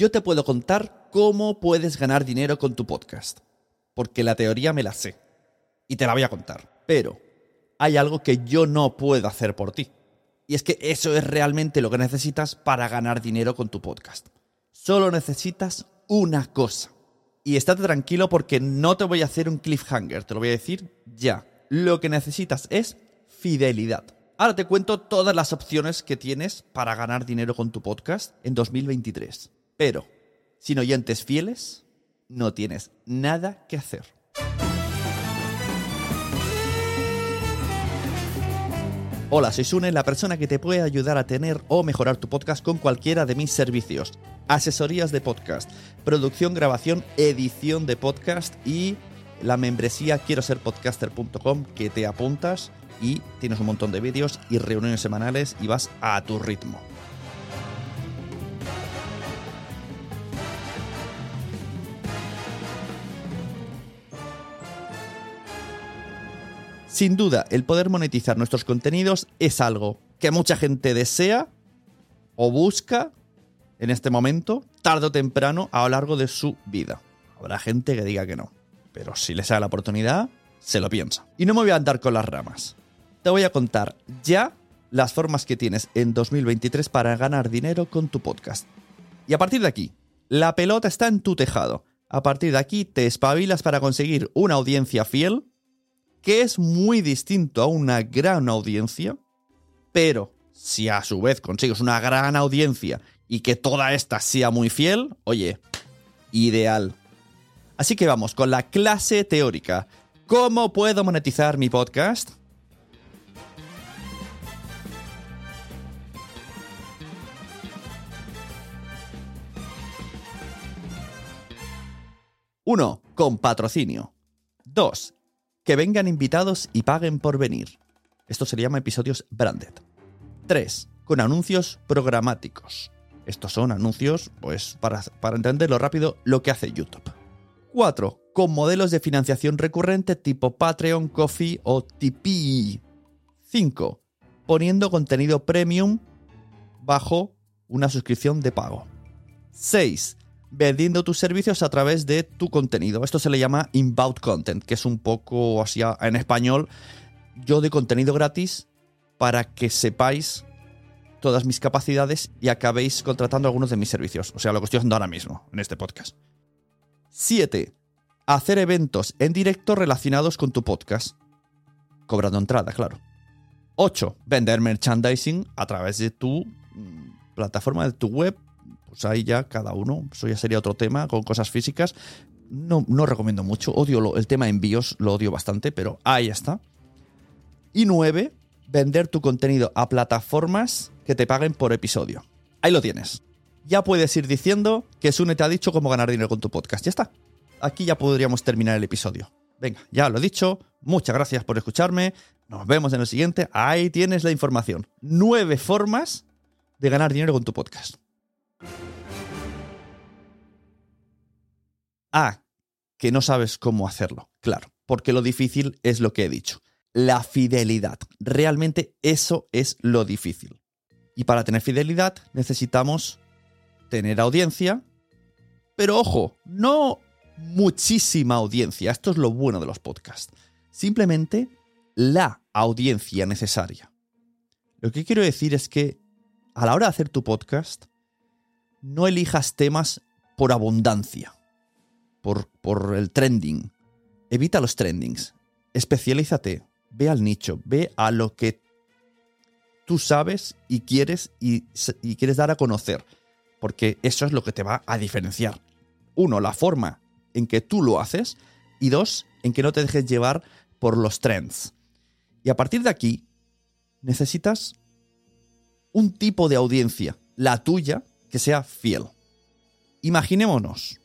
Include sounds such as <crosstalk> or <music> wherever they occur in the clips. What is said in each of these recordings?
Yo te puedo contar cómo puedes ganar dinero con tu podcast, porque la teoría me la sé y te la voy a contar. Pero hay algo que yo no puedo hacer por ti. Y es que eso es realmente lo que necesitas para ganar dinero con tu podcast. Solo necesitas una cosa. Y estate tranquilo porque no te voy a hacer un cliffhanger, te lo voy a decir ya. Lo que necesitas es fidelidad. Ahora te cuento todas las opciones que tienes para ganar dinero con tu podcast en 2023. Pero, sin oyentes fieles, no tienes nada que hacer. Hola, soy Sune, la persona que te puede ayudar a tener o mejorar tu podcast con cualquiera de mis servicios. Asesorías de podcast, producción, grabación, edición de podcast y la membresía quiero ser podcaster.com que te apuntas y tienes un montón de vídeos y reuniones semanales y vas a tu ritmo. Sin duda, el poder monetizar nuestros contenidos es algo que mucha gente desea o busca en este momento, tarde o temprano, a lo largo de su vida. Habrá gente que diga que no, pero si les da la oportunidad, se lo piensa. Y no me voy a andar con las ramas. Te voy a contar ya las formas que tienes en 2023 para ganar dinero con tu podcast. Y a partir de aquí, la pelota está en tu tejado. A partir de aquí te espabilas para conseguir una audiencia fiel, que es muy distinto a una gran audiencia, pero si a su vez consigues una gran audiencia y que toda esta sea muy fiel, oye, ideal. Así que vamos con la clase teórica. ¿Cómo puedo monetizar mi podcast? Uno, con patrocinio. Dos, que vengan invitados y paguen por venir. Esto se llama episodios branded. 3. Con anuncios programáticos. Estos son anuncios, pues, para, para entenderlo rápido, lo que hace YouTube. 4. Con modelos de financiación recurrente tipo Patreon, Coffee o Tipeee. 5. Poniendo contenido premium bajo una suscripción de pago. 6 vendiendo tus servicios a través de tu contenido. Esto se le llama inbound content, que es un poco así en español. Yo de contenido gratis para que sepáis todas mis capacidades y acabéis contratando algunos de mis servicios. O sea, lo que estoy haciendo ahora mismo en este podcast. 7. Hacer eventos en directo relacionados con tu podcast. Cobrando entrada, claro. 8. Vender merchandising a través de tu mm, plataforma, de tu web, pues ahí ya cada uno, eso ya sería otro tema con cosas físicas. No, no recomiendo mucho, odio el tema envíos, lo odio bastante, pero ahí está. Y nueve, vender tu contenido a plataformas que te paguen por episodio. Ahí lo tienes. Ya puedes ir diciendo que Sune te ha dicho cómo ganar dinero con tu podcast. Ya está. Aquí ya podríamos terminar el episodio. Venga, ya lo he dicho. Muchas gracias por escucharme. Nos vemos en el siguiente. Ahí tienes la información. Nueve formas de ganar dinero con tu podcast. Ah, que no sabes cómo hacerlo, claro, porque lo difícil es lo que he dicho. La fidelidad. Realmente eso es lo difícil. Y para tener fidelidad necesitamos tener audiencia, pero ojo, no muchísima audiencia. Esto es lo bueno de los podcasts. Simplemente la audiencia necesaria. Lo que quiero decir es que a la hora de hacer tu podcast, no elijas temas por abundancia, por, por el trending. Evita los trendings. Especialízate. Ve al nicho. Ve a lo que tú sabes y quieres y, y quieres dar a conocer. Porque eso es lo que te va a diferenciar. Uno, la forma en que tú lo haces. Y dos, en que no te dejes llevar por los trends. Y a partir de aquí, necesitas un tipo de audiencia, la tuya, que sea fiel. Imaginémonos,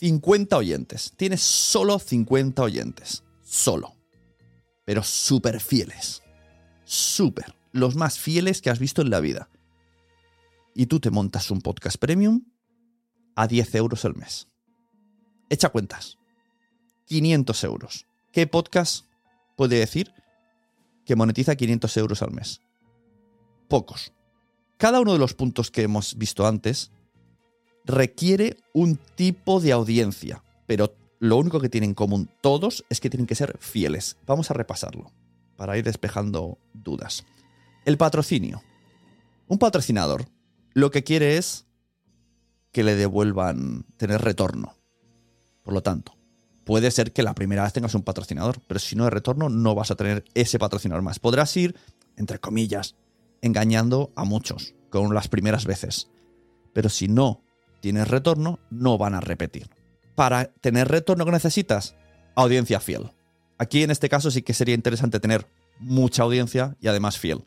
50 oyentes. Tienes solo 50 oyentes. Solo. Pero súper fieles. Súper. Los más fieles que has visto en la vida. Y tú te montas un podcast premium a 10 euros al mes. Echa cuentas. 500 euros. ¿Qué podcast puede decir que monetiza 500 euros al mes? Pocos. Cada uno de los puntos que hemos visto antes requiere un tipo de audiencia, pero lo único que tienen en común todos es que tienen que ser fieles. Vamos a repasarlo para ir despejando dudas. El patrocinio. Un patrocinador lo que quiere es que le devuelvan tener retorno. Por lo tanto, puede ser que la primera vez tengas un patrocinador, pero si no hay retorno no vas a tener ese patrocinador más. Podrás ir, entre comillas, engañando a muchos con las primeras veces. Pero si no tienes retorno, no van a repetir. Para tener retorno que necesitas, audiencia fiel. Aquí en este caso sí que sería interesante tener mucha audiencia y además fiel.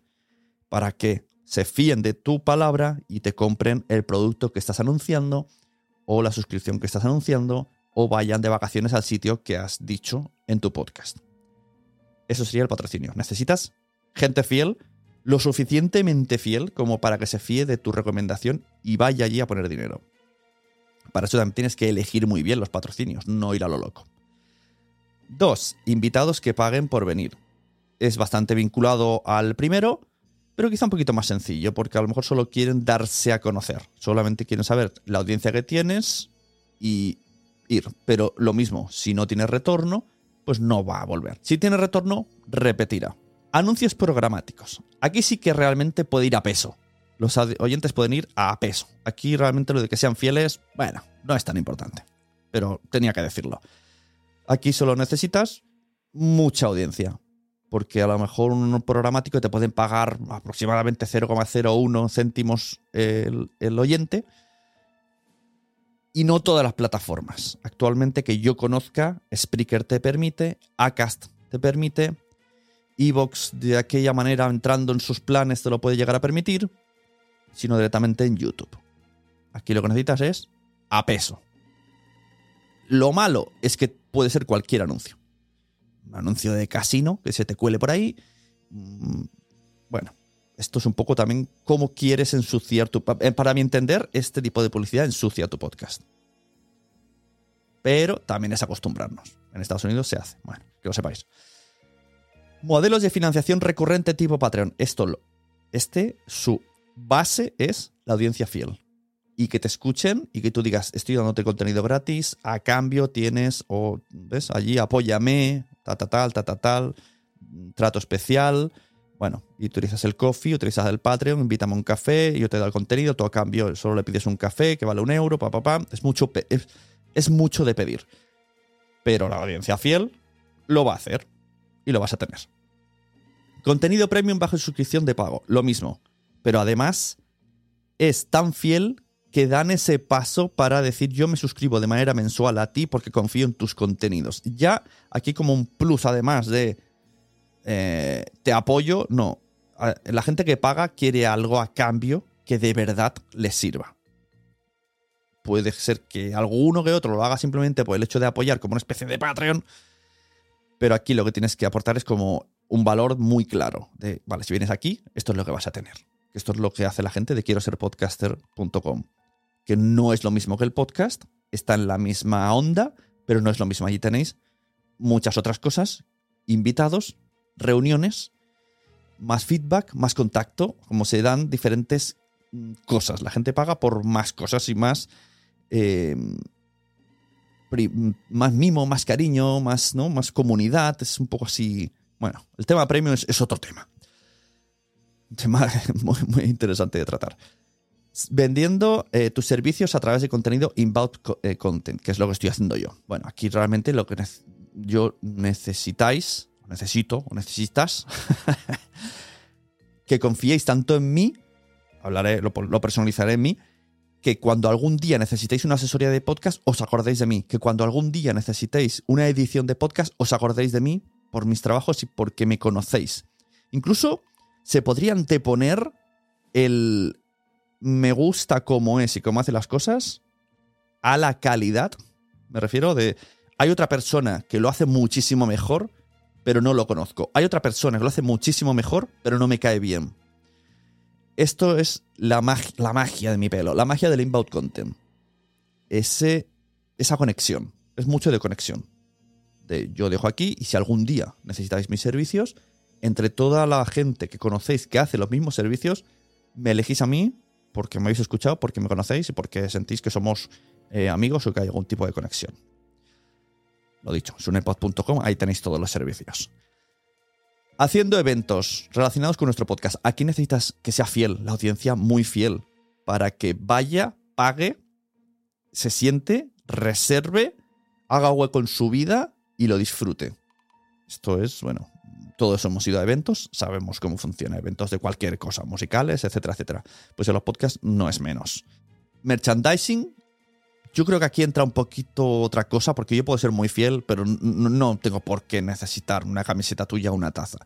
Para que se fíen de tu palabra y te compren el producto que estás anunciando o la suscripción que estás anunciando o vayan de vacaciones al sitio que has dicho en tu podcast. Eso sería el patrocinio. Necesitas gente fiel lo suficientemente fiel como para que se fíe de tu recomendación y vaya allí a poner dinero. Para eso también tienes que elegir muy bien los patrocinios, no ir a lo loco. Dos, invitados que paguen por venir. Es bastante vinculado al primero, pero quizá un poquito más sencillo, porque a lo mejor solo quieren darse a conocer. Solamente quieren saber la audiencia que tienes y ir. Pero lo mismo, si no tienes retorno, pues no va a volver. Si tiene retorno, repetirá. Anuncios programáticos. Aquí sí que realmente puede ir a peso. Los oyentes pueden ir a peso. Aquí realmente lo de que sean fieles, bueno, no es tan importante. Pero tenía que decirlo. Aquí solo necesitas mucha audiencia. Porque a lo mejor un programático te pueden pagar aproximadamente 0,01 céntimos el, el oyente. Y no todas las plataformas. Actualmente que yo conozca, Spreaker te permite, Acast te permite, Evox de aquella manera entrando en sus planes te lo puede llegar a permitir, sino directamente en YouTube. Aquí lo que necesitas es a peso. Lo malo es que puede ser cualquier anuncio. Un anuncio de casino que se te cuele por ahí. Mm, bueno, esto es un poco también cómo quieres ensuciar tu... Eh, para mi entender, este tipo de publicidad ensucia tu podcast. Pero también es acostumbrarnos. En Estados Unidos se hace. Bueno, que lo sepáis. Modelos de financiación recurrente tipo Patreon. Esto, este, su base es la audiencia fiel. Y que te escuchen y que tú digas, estoy dándote contenido gratis, a cambio tienes, o, ¿ves? Allí apóyame, ta, ta, tal, ta, ta, tal, trato especial. Bueno, y utilizas el coffee, utilizas el Patreon, invítame a un café, yo te doy el contenido, tú a cambio solo le pides un café que vale un euro, pa, pa, pa. Es mucho, es mucho de pedir. Pero la audiencia fiel lo va a hacer y lo vas a tener. Contenido premium bajo suscripción de pago, lo mismo. Pero además es tan fiel que dan ese paso para decir yo me suscribo de manera mensual a ti porque confío en tus contenidos. Ya aquí como un plus además de eh, te apoyo, no. La gente que paga quiere algo a cambio que de verdad les sirva. Puede ser que alguno que otro lo haga simplemente por el hecho de apoyar como una especie de Patreon, pero aquí lo que tienes que aportar es como un valor muy claro de, vale, si vienes aquí, esto es lo que vas a tener. Esto es lo que hace la gente de quiero ser podcaster.com, que no es lo mismo que el podcast, está en la misma onda, pero no es lo mismo. Allí tenéis muchas otras cosas, invitados, reuniones, más feedback, más contacto, como se dan diferentes mm, cosas. La gente paga por más cosas y más eh, más mimo, más cariño, más, ¿no? más comunidad. Es un poco así. Bueno, el tema premium es, otro tema. Un tema <laughs> muy, interesante de tratar. Vendiendo eh, tus servicios a través de contenido inbound eh, content, que es lo que estoy haciendo yo. Bueno, aquí realmente lo que yo necesitáis, necesito o necesitas, <laughs> que confiéis tanto en mí, hablaré, lo personalizaré en mí, que cuando algún día necesitéis una asesoría de podcast, os acordéis de mí. Que cuando algún día necesitéis una edición de podcast, os acordéis de mí por mis trabajos y porque me conocéis. Incluso se podría anteponer el me gusta cómo es y cómo hace las cosas a la calidad. Me refiero de. Hay otra persona que lo hace muchísimo mejor, pero no lo conozco. Hay otra persona que lo hace muchísimo mejor, pero no me cae bien. Esto es la, la magia de mi pelo, la magia del inbound content. Ese, esa conexión. Es mucho de conexión. Yo dejo aquí y si algún día necesitáis mis servicios, entre toda la gente que conocéis que hace los mismos servicios, me elegís a mí porque me habéis escuchado, porque me conocéis y porque sentís que somos eh, amigos o que hay algún tipo de conexión. Lo dicho, sunepod.com, ahí tenéis todos los servicios. Haciendo eventos relacionados con nuestro podcast. Aquí necesitas que sea fiel, la audiencia muy fiel, para que vaya, pague, se siente, reserve, haga hueco en su vida y lo disfrute. Esto es, bueno, todos hemos ido a eventos, sabemos cómo funciona, eventos de cualquier cosa, musicales, etcétera, etcétera. Pues en los podcasts no es menos. Merchandising, yo creo que aquí entra un poquito otra cosa, porque yo puedo ser muy fiel, pero no tengo por qué necesitar una camiseta tuya o una taza.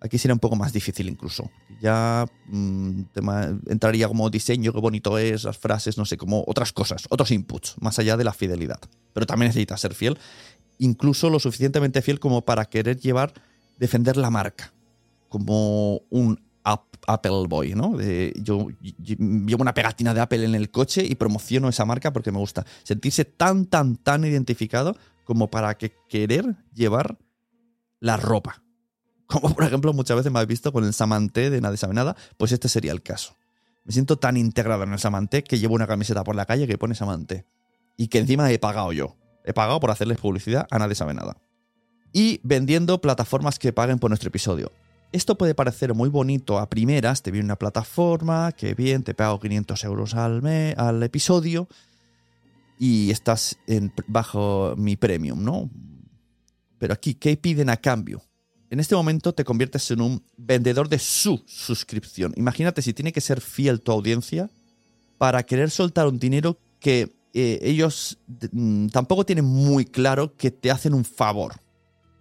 Aquí sería un poco más difícil incluso. Ya mm, entraría como diseño, qué bonito es, las frases, no sé, como otras cosas, otros inputs, más allá de la fidelidad. Pero también necesitas ser fiel, incluso lo suficientemente fiel como para querer llevar, defender la marca, como un Ap- Apple Boy, ¿no? Yo llevo una pegatina de Apple en el coche y promociono esa marca porque me gusta. Sentirse tan, tan, tan identificado como para que querer llevar la ropa. Como por ejemplo muchas veces me habéis visto con el Samanté de Nadie sabe nada, pues este sería el caso. Me siento tan integrado en el Samanté que llevo una camiseta por la calle que pone Samanté. Y que encima he pagado yo. He pagado por hacerles publicidad a Nadie sabe nada. Y vendiendo plataformas que paguen por nuestro episodio. Esto puede parecer muy bonito a primeras, te viene una plataforma, que bien, te pago 500 euros al, mes, al episodio y estás en- bajo mi premium, ¿no? Pero aquí, ¿qué piden a cambio? En este momento te conviertes en un vendedor de su suscripción. Imagínate si tiene que ser fiel tu audiencia para querer soltar un dinero que eh, ellos mm, tampoco tienen muy claro que te hacen un favor.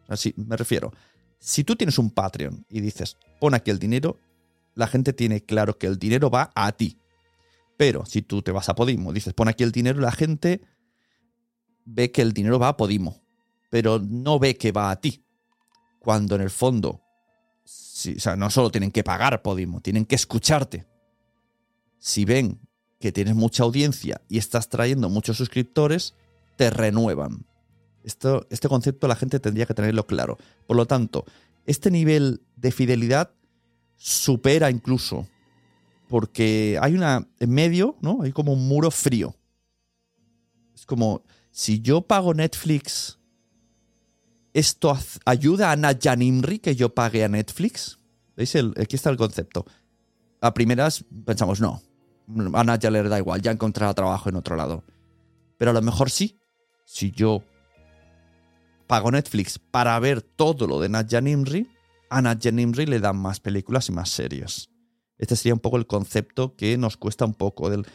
Así me refiero. Si tú tienes un Patreon y dices, pon aquí el dinero, la gente tiene claro que el dinero va a ti. Pero si tú te vas a Podimo, dices, pon aquí el dinero, la gente ve que el dinero va a Podimo, pero no ve que va a ti. Cuando en el fondo, sí, o sea, no solo tienen que pagar Podimo, tienen que escucharte. Si ven que tienes mucha audiencia y estás trayendo muchos suscriptores, te renuevan. Esto, este concepto la gente tendría que tenerlo claro. Por lo tanto, este nivel de fidelidad supera incluso, porque hay una, en medio, ¿no? Hay como un muro frío. Es como, si yo pago Netflix, ¿esto ayuda a Nadia Nimri que yo pague a Netflix? ¿Veis? El- aquí está el concepto. A primeras pensamos, no, a Nadia le da igual, ya encontrará trabajo en otro lado. Pero a lo mejor sí. Si yo pago Netflix para ver todo lo de Nadia Nimri, a Nadia Nimri le dan más películas y más series. Este sería un poco el concepto que nos cuesta un poco del...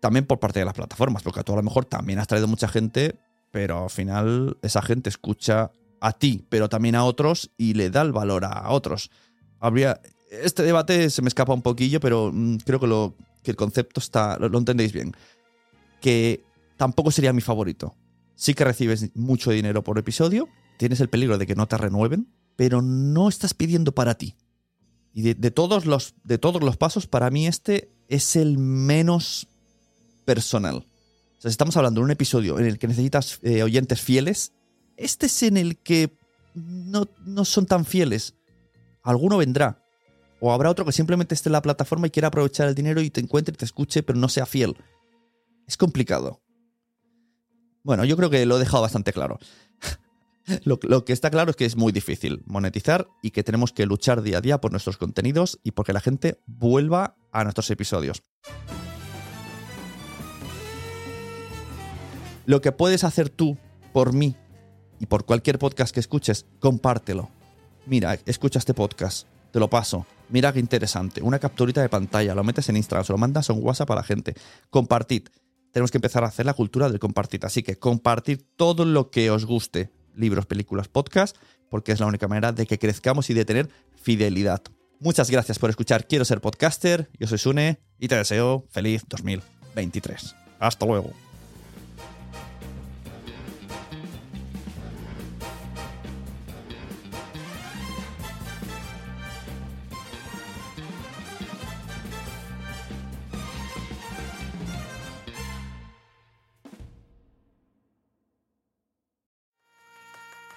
También por parte de las plataformas, porque tú a lo mejor también has traído mucha gente, pero al final esa gente escucha a ti, pero también a otros y le da el valor a otros. Habría... Este debate se me escapa un poquillo, pero mm, creo que, lo, que el concepto está... Lo, lo entendéis bien. Que tampoco sería mi favorito. Sí que recibes mucho dinero por episodio, tienes el peligro de que no te renueven, pero no estás pidiendo para ti. Y de, todos, los, de todos los pasos, para mí este es el menos personal. O sea, estamos hablando de un episodio en el que necesitas eh, oyentes fieles, este es en el que no, no son tan fieles. Alguno vendrá. O habrá otro que simplemente esté en la plataforma y quiera aprovechar el dinero y te encuentre y te escuche, pero no sea fiel. Es complicado. Bueno, yo creo que lo he dejado bastante claro. <laughs> Lo, que está claro es que es muy difícil monetizar y que tenemos que luchar día a día por nuestros contenidos y porque la gente vuelva a nuestros episodios. Lo que puedes hacer tú por mí y por cualquier podcast que escuches, compártelo. Mira, escucha este podcast, te lo paso. Mira qué interesante. Una capturita de pantalla, lo metes en Instagram, se lo mandas a un WhatsApp a la gente. Compartid. Tenemos que empezar a hacer la cultura del compartir. Así que compartid todo lo que os guste. Libros, películas, podcast, porque es la única manera de que crezcamos y de tener fidelidad. Muchas gracias por escuchar Quiero ser podcaster. Yo soy Sune y te deseo feliz 2023. Hasta luego.